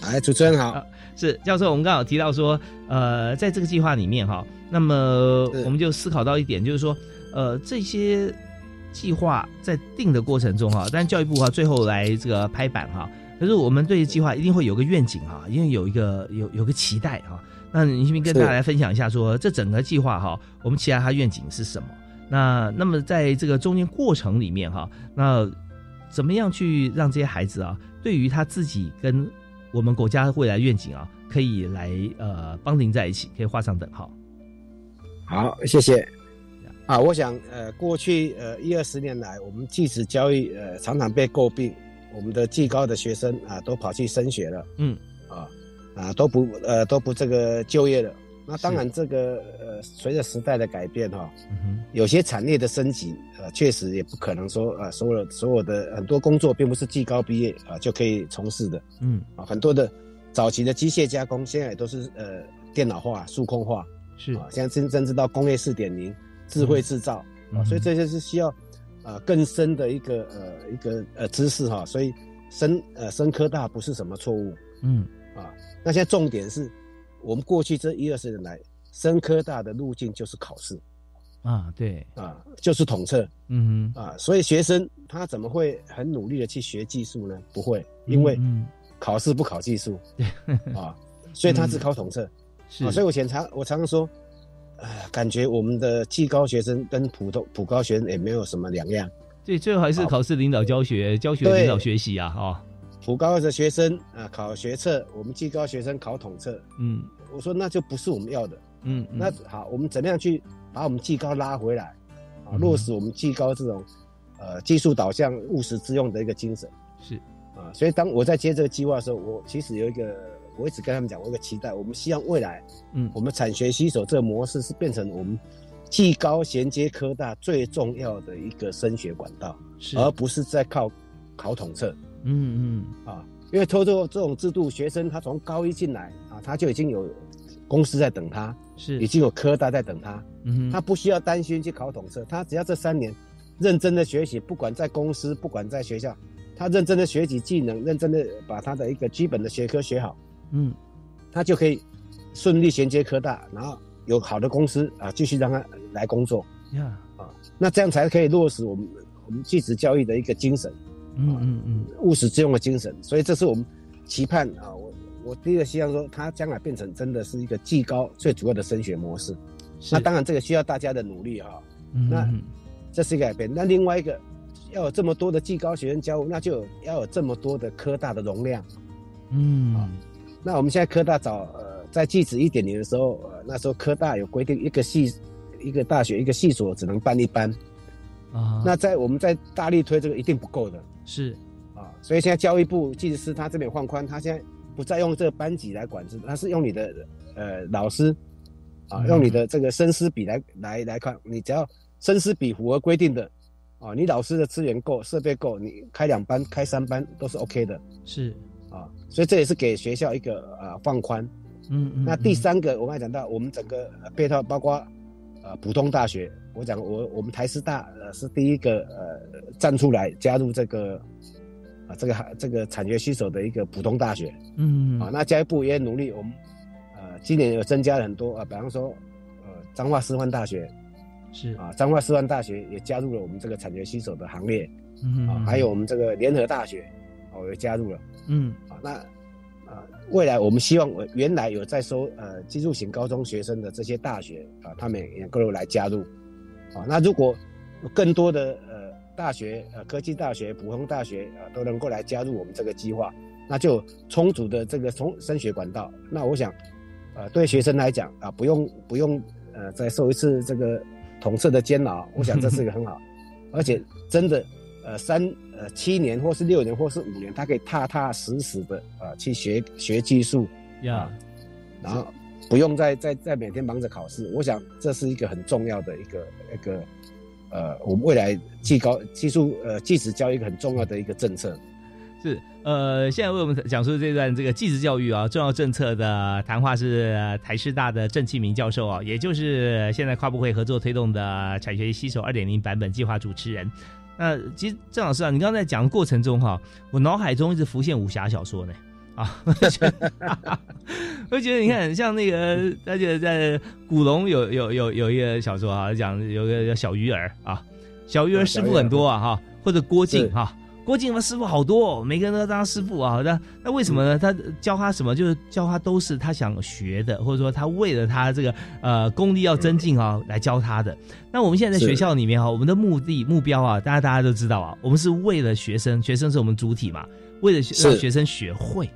哎，主持人好，是教授。我们刚好提到说，呃，在这个计划里面哈，那么我们就思考到一点，就是说，呃，这些计划在定的过程中哈，但教育部哈最后来这个拍板哈，可是我们对计划一定会有个愿景哈，因为有一个有有个期待哈。那你先跟大家来分享一下，说这整个计划哈，我们期待它愿景是什么？那那么在这个中间过程里面哈，那怎么样去让这些孩子啊，对于他自己跟我们国家未来愿景啊，可以来呃帮您在一起，可以画上等号。好，谢谢。啊，我想呃，过去呃一二十年来，我们技职教育呃常常被诟病，我们的技高的学生啊都跑去升学了，嗯，啊啊都不呃都不这个就业了。那当然，这个呃，随着时代的改变哈，有些产业的升级，呃，确实也不可能说呃，所有所有的很多工作并不是技高毕业啊就可以从事的，嗯，啊，很多的早期的机械加工，现在也都是呃电脑化、数控化，是。啊，现在真真知道工业四点零、智慧制造。啊，所以这些是需要呃更深的一个呃一个呃知识哈，所以深呃深科大不是什么错误，嗯，啊，那现在重点是。我们过去这一二十年来，深科大的路径就是考试，啊，对，啊，就是统测，嗯哼，啊，所以学生他怎么会很努力的去学技术呢？不会，因为考试不考技术，啊，所以他只考统测，是，所以我前常我常常说，哎，感觉我们的技高学生跟普通普高学生也没有什么两样，对，最后还是考试领导教学，教学领导学习啊，哈。普高的学生啊，考学测，我们技高学生考统测。嗯，我说那就不是我们要的。嗯，那好，我们怎么样去把我们技高拉回来，啊，落实我们技高这种，呃，技术导向、务实之用的一个精神。是啊，所以当我在接这个计划的时候，我其实有一个我一直跟他们讲，我有个期待，我们希望未来，嗯，我们产学携手这个模式是变成我们技高衔接科大最重要的一个升学管道，而不是在靠考统测。嗯嗯。啊，因为偷偷这种制度，学生他从高一进来啊，他就已经有公司在等他，是。已经有科大在等他，嗯，他不需要担心去考统测，他只要这三年认真的学习，不管在公司，不管在学校，他认真的学习技能，认真的把他的一个基本的学科学好，嗯，他就可以顺利衔接科大，然后有好的公司啊，继续让他来工作，呀，啊，那这样才可以落实我们我们继职教育的一个精神。嗯嗯嗯，务实之用的精神，所以这是我们期盼啊。我我第一个希望说，它将来变成真的是一个技高最主要的升学模式。那当然这个需要大家的努力哈。那这是一个改变。那另外一个要有这么多的技高学生交入，那就要有这么多的科大的容量。嗯啊，那我们现在科大早呃在技职一点零的时候，呃那时候科大有规定，一个系一个大学一个系所只能办一班。啊，那在我们在大力推这个一定不够的。是，啊，所以现在教育部技师他这边放宽，他现在不再用这个班级来管制，他是用你的呃老师，啊，用你的这个生师比来来来看，你只要生师比符合规定的，啊，你老师的资源够，设备够，你开两班、开三班都是 OK 的。是，啊，所以这也是给学校一个啊放宽。嗯嗯。那第三个，我刚才讲到，我们整个配套包括呃普通大学。我讲我我们台师大呃是第一个呃站出来加入这个啊这个这个产学携手的一个普通大学，嗯啊那教育部也努力，我们呃今年有增加了很多啊，比方说呃彰化师范大学是啊彰化师范大学也加入了我们这个产学携手的行列，嗯啊还有我们这个联合大学哦也加入了，嗯啊那啊未来我们希望原来有在收呃技术型高中学生的这些大学啊他们也能够来加入。啊，那如果更多的呃大学呃科技大学、普通大学啊都能够来加入我们这个计划，那就充足的这个从升学管道。那我想，呃，对学生来讲啊，不用不用呃再受一次这个统测的煎熬，我想这是一个很好，而且真的呃三呃七年或是六年或是五年，他可以踏踏实实的啊去学学技术呀，然后。不用再再再每天忙着考试，我想这是一个很重要的一个一个，呃，我们未来技高技术呃技职教育一个很重要的一个政策。是呃，现在为我们讲述这段这个技职教育啊重要政策的谈话是台师大的郑启明教授啊，也就是现在跨部会合作推动的产学携手二点零版本计划主持人。那其实郑老师啊，你刚才讲的过程中哈，我脑海中一直浮现武侠小说呢。啊，我觉得，我觉得你看，像那个，而且在古龙有有有有一个小说啊，讲有个叫小鱼儿啊，小鱼儿师傅很多啊哈，或者郭靖哈，郭靖他师傅好多，每个人都当师傅啊。那那为什么呢？他教他什么？就是教他都是他想学的，或者说他为了他这个呃功力要增进啊来教他的。那我们现在在学校里面哈，我们的目的目标啊，大家大家都知道啊，我们是为了学生，学生是我们主体嘛，为了让学生学会。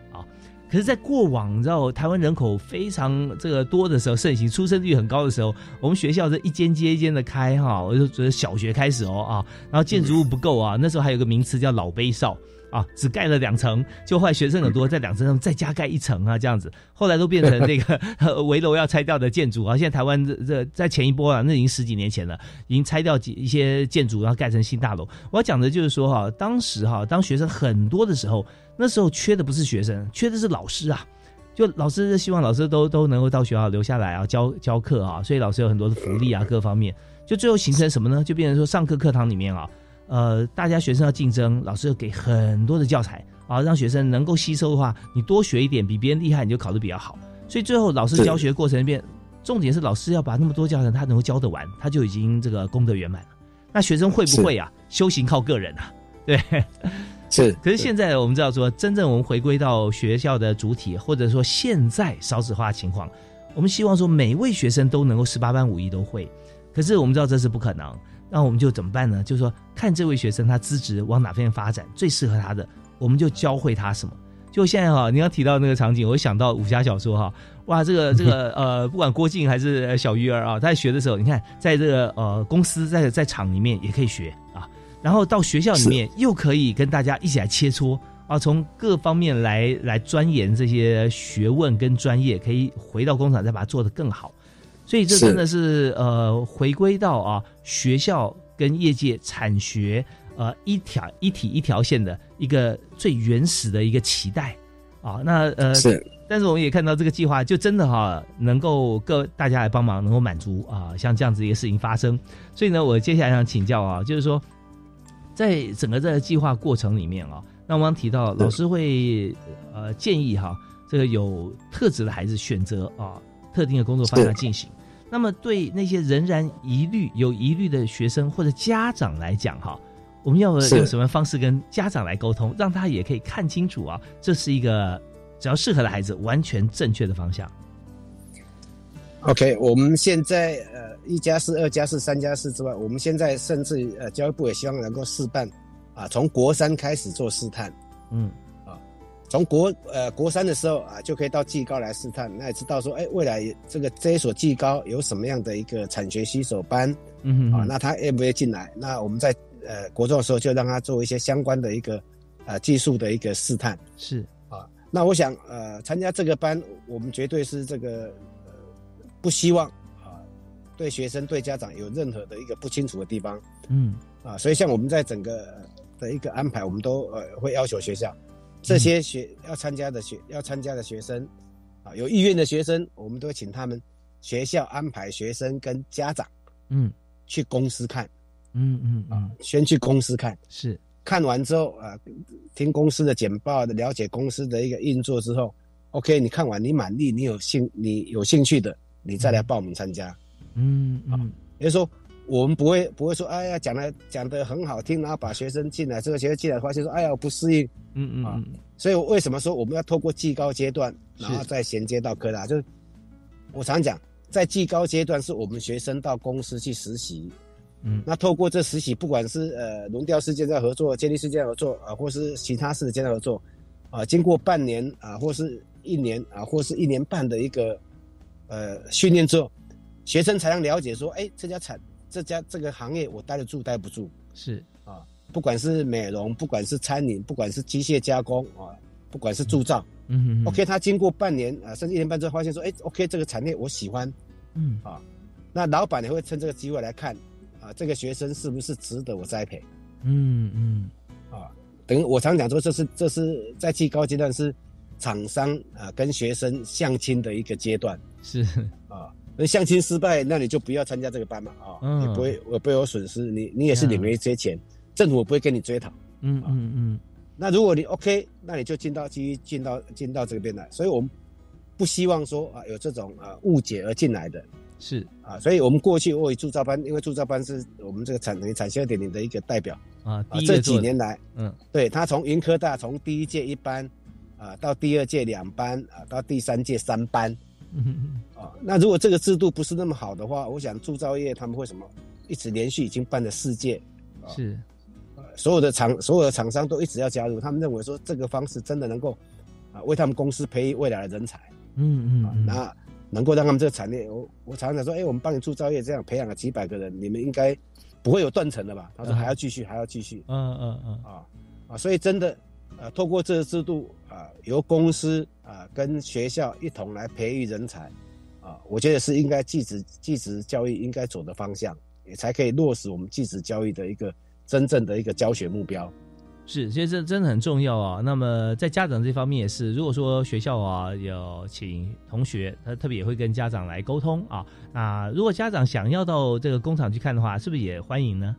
可是，在过往，你知道台湾人口非常这个多的时候，盛行出生率很高的时候，我们学校这一间接一间的开哈，我就觉得小学开始哦啊，然后建筑物不够啊，那时候还有个名词叫老碑少啊，只盖了两层，就坏学生很多，在两层上再加盖一层啊，这样子，后来都变成这个 围楼要拆掉的建筑啊。现在台湾这这在前一波啊，那已经十几年前了，已经拆掉几一些建筑，然后盖成新大楼。我要讲的就是说哈，当时哈，当学生很多的时候。那时候缺的不是学生，缺的是老师啊！就老师希望老师都都能够到学校留下来啊，教教课啊，所以老师有很多的福利啊，各方面。就最后形成什么呢？就变成说上课课堂里面啊，呃，大家学生要竞争，老师要给很多的教材啊，让学生能够吸收的话，你多学一点，比别人厉害，你就考得比较好。所以最后老师教学过程里面，重点是老师要把那么多教材他能够教得完，他就已经这个功德圆满了。那学生会不会啊？修行靠个人啊，对。是，可是现在我们知道说，真正我们回归到学校的主体，或者说现在少子化情况，我们希望说每位学生都能够十八般武艺都会。可是我们知道这是不可能，那我们就怎么办呢？就是说，看这位学生他资质往哪方面发展最适合他的，我们就教会他什么。就现在哈，你要提到那个场景，我想到武侠小说哈，哇，这个 这个呃，不管郭靖还是小鱼儿啊，他在学的时候，你看在这个呃公司在在厂里面也可以学啊。然后到学校里面又可以跟大家一起来切磋啊，从各方面来来钻研这些学问跟专业，可以回到工厂再把它做得更好。所以这真的是呃，回归到啊学校跟业界产学呃一条一体一条线的一个最原始的一个期待啊。那呃是，但是我们也看到这个计划就真的哈能够各大家来帮忙，能够满足啊像这样子一个事情发生。所以呢，我接下来想请教啊，就是说在整个这个计划过程里面啊，那我刚提到老师会呃建议哈这个有特质的孩子选择啊特定的工作方向进行。那么，对那些仍然疑虑、有疑虑的学生或者家长来讲，哈，我们要用什么方式跟家长来沟通，让他也可以看清楚啊，这是一个只要适合的孩子，完全正确的方向。OK，我们现在呃，一加四、二加四、三加四之外，我们现在甚至呃，教育部也希望能够试办啊，从国三开始做试探，嗯。啊从国呃国三的时候啊，就可以到技高来试探，那也知道说，哎，未来这个这一所技高有什么样的一个产学携手班，嗯啊，那他愿不愿意进来？那我们在呃国中的时候就让他做一些相关的一个呃技术的一个试探，是啊，那我想呃参加这个班，我们绝对是这个呃不希望啊。对学生对家长有任何的一个不清楚的地方，嗯。啊，所以像我们在整个的一个安排，我们都呃会要求学校。这些学要参加的学要参加的学生，啊，有意愿的学生，我们都会请他们学校安排学生跟家长，嗯，去公司看，嗯嗯啊，先去公司看，是。看完之后啊，听公司的简报，了解公司的一个运作之后，OK，你看完你满意，你有兴你有兴趣的，你再来报名参加，嗯嗯，也就是说。我们不会不会说，哎呀，讲的讲的很好听，然后把学生进来，这个学生进来发现说，哎呀，我不适应，嗯嗯啊，所以为什么说我们要透过技高阶段，然后再衔接到科大？就是我常讲，在技高阶段是我们学生到公司去实习，嗯，那透过这实习，不管是呃轮调事件在合作、建立事件合作啊，或是其他事件的合作，啊，经过半年啊，或是一年啊，或是一年半的一个呃训练之后，学生才能了解说，哎，这家产。这家这个行业我待得住待不住。是。啊，不管是美容，不管是餐饮，不管是机械加工啊，不管是铸造，嗯哼，OK，他经过半年啊，甚至一年半之后发现说，哎，OK，这个产业我喜欢，嗯。啊，那老板也会趁这个机会来看啊，这个学生是不是值得我栽培，嗯嗯。啊，等我常讲说，这是这是在最高阶段是厂商啊跟学生相亲的一个阶段是啊。那相亲失败，那你就不要参加这个班嘛，啊，你不会我不会有损失，你你也是领了一些钱，政府不会跟你追讨，嗯嗯嗯。那如果你 OK，那你就进到继续进到进到这边来，所以我们不希望说啊有这种啊误解而进来的，是啊，所以我们过去为铸造班，因为铸造班是我们这个产能产销点点的一个代表啊，这几年来，嗯，对他从云科大从第一届一班啊到第二届两班啊到第三届三班。嗯 啊，那如果这个制度不是那么好的话，我想铸造业他们会什么？一直连续已经办了四届，是，呃所有的厂所有的厂商都一直要加入，他们认为说这个方式真的能够啊为他们公司培育未来的人才，嗯嗯啊，那能够让他们这个产业，我我常常说，哎，我们帮你铸造业这样培养了几百个人，你们应该不会有断层的吧？他说还要继续，还要继续，嗯嗯嗯，啊啊，所以真的。呃，透过这个制度啊，由公司啊跟学校一同来培育人才，啊，我觉得是应该继职继职教育应该走的方向，也才可以落实我们继职教育的一个真正的一个教学目标。是，其实这真的很重要啊。那么在家长这方面也是，如果说学校啊有请同学，他特别也会跟家长来沟通啊。那如果家长想要到这个工厂去看的话，是不是也欢迎呢？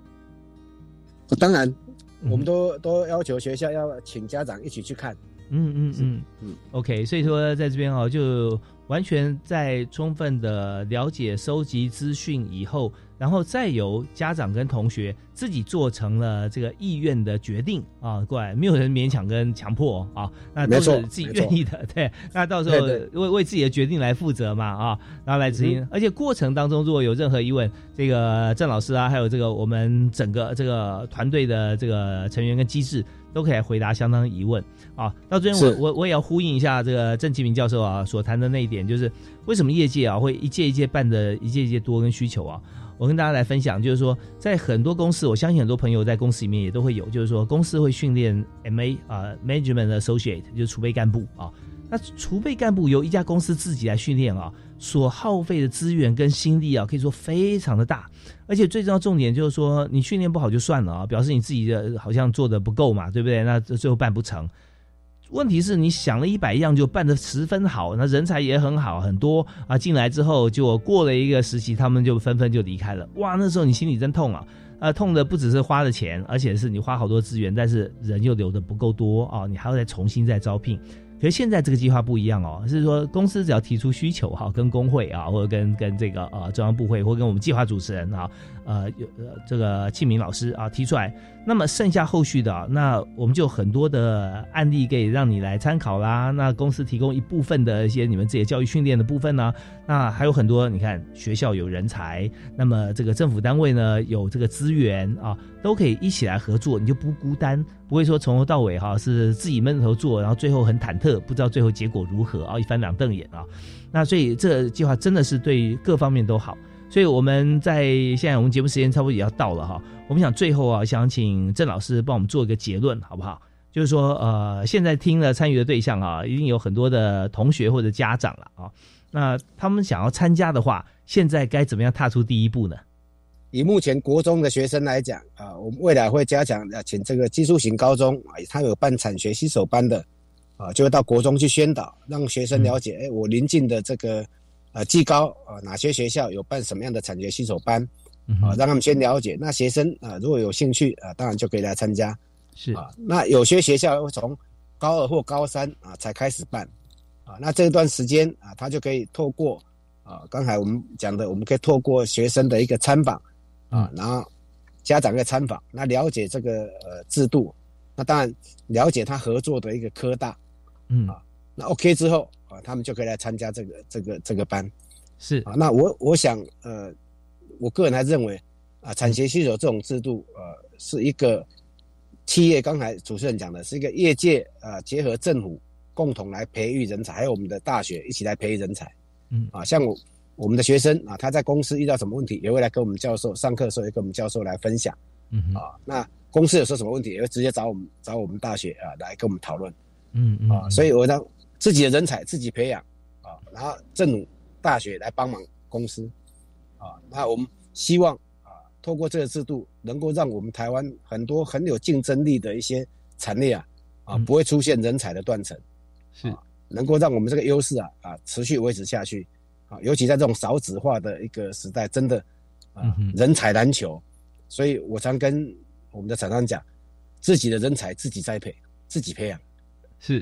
当然。我们都都要求学校要请家长一起去看，嗯嗯嗯嗯，OK，所以说在这边哦，就完全在充分的了解、收集资讯以后。然后再由家长跟同学自己做成了这个意愿的决定啊，过来没有人勉强跟强迫啊，那都是自己愿意的，对。那到时候为为自己的决定来负责嘛啊，然后来执行。而且过程当中如果有任何疑问，这个郑老师啊，还有这个我们整个这个团队的这个成员跟机制都可以来回答相当疑问啊。到这边我我我也要呼应一下这个郑其明教授啊所谈的那一点，就是为什么业界啊会一届一届办的一届一届多跟需求啊。我跟大家来分享，就是说，在很多公司，我相信很多朋友在公司里面也都会有，就是说，公司会训练 M A 啊，Management Associate，就是储备干部啊。那储备干部由一家公司自己来训练啊，所耗费的资源跟心力啊，可以说非常的大。而且最重要重点就是说，你训练不好就算了啊，表示你自己的好像做的不够嘛，对不对？那最后办不成。问题是你想了一百样就办得十分好，那人才也很好，很多啊进来之后就过了一个时期，他们就纷纷就离开了。哇，那时候你心里真痛啊！啊，痛的不只是花的钱，而且是你花好多资源，但是人又留的不够多啊，你还要再重新再招聘。可是现在这个计划不一样哦，是说公司只要提出需求哈，跟工会啊，或者跟跟这个呃中央部会，或跟我们计划主持人啊，呃有呃这个庆明老师啊提出来，那么剩下后续的，那我们就很多的案例可以让你来参考啦。那公司提供一部分的一些你们自己教育训练的部分呢，那还有很多，你看学校有人才，那么这个政府单位呢有这个资源啊。都可以一起来合作，你就不孤单，不会说从头到尾哈是自己闷头做，然后最后很忐忑，不知道最后结果如何啊，一翻两瞪眼啊。那所以这计划真的是对各方面都好。所以我们在现在我们节目时间差不多也要到了哈，我们想最后啊想请郑老师帮我们做一个结论好不好？就是说呃现在听了参与的对象啊，一定有很多的同学或者家长了啊，那他们想要参加的话，现在该怎么样踏出第一步呢？以目前国中的学生来讲啊，我们未来会加强啊，请这个技术型高中啊，他有办产学新手班的啊，就会到国中去宣导，让学生了解，哎，我临近的这个呃技高啊，哪些学校有办什么样的产学新手班啊，让他们先了解。那学生啊，如果有兴趣啊，当然就可以来参加。是啊，那有些学校会从高二或高三啊才开始办啊，那这段时间啊，他就可以透过啊，刚才我们讲的，我们可以透过学生的一个参访。啊，然后家长的参访，那了解这个呃制度，那当然了解他合作的一个科大，嗯啊，那 OK 之后啊，他们就可以来参加这个这个这个班，是啊，那我我想呃，我个人还认为啊，产学携手这种制度呃，是一个企业，刚才主持人讲的是一个业界啊，结合政府共同来培育人才，还有我们的大学一起来培育人才，嗯啊，像我。我们的学生啊，他在公司遇到什么问题，也会来跟我们教授上课的时候，也跟我们教授来分享。嗯啊，那公司有时候什么问题，也会直接找我们找我们大学啊来跟我们讨论。嗯嗯啊，所以我让自己的人才自己培养啊，然后政府大学来帮忙公司啊，那我们希望啊，透过这个制度，能够让我们台湾很多很有竞争力的一些产业啊啊，不会出现人才的断层，是能够让我们这个优势啊啊持续维持下去。啊，尤其在这种少子化的一个时代，真的啊，人才难求，所以我常跟我们的厂商讲，自己的人才自己栽培，自己培养，是。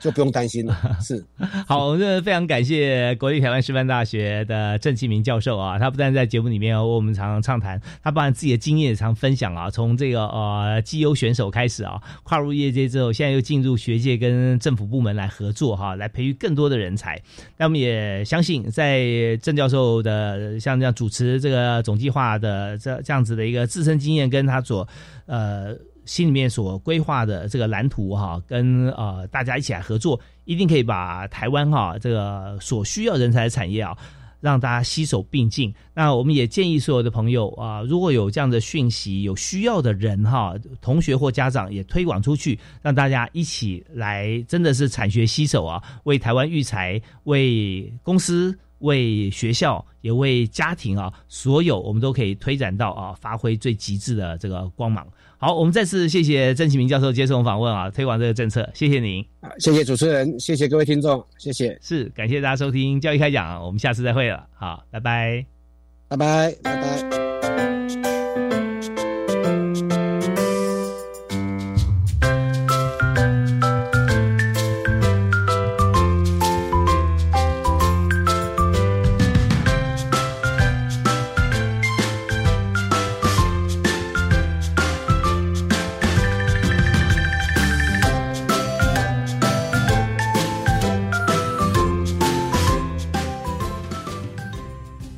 就不用担心了。是，好，我们非常感谢国立台湾师范大学的郑启明教授啊，他不但在节目里面我们常常畅谈，他把自己的经验也常分享啊。从这个呃绩优选手开始啊，跨入业界之后，现在又进入学界跟政府部门来合作哈，来培育更多的人才。那我们也相信，在郑教授的像这样主持这个总计划的这这样子的一个自身经验，跟他所呃。心里面所规划的这个蓝图哈，跟呃大家一起来合作，一定可以把台湾哈这个所需要人才的产业啊，让大家携手并进。那我们也建议所有的朋友啊，如果有这样的讯息，有需要的人哈，同学或家长也推广出去，让大家一起来，真的是产学携手啊，为台湾育才，为公司。为学校也为家庭啊，所有我们都可以推展到啊，发挥最极致的这个光芒。好，我们再次谢谢郑启明教授接受访问啊，推广这个政策，谢谢您。啊，谢谢主持人，谢谢各位听众，谢谢，是感谢大家收听教育开讲，我们下次再会了，好，拜拜，拜拜，拜拜。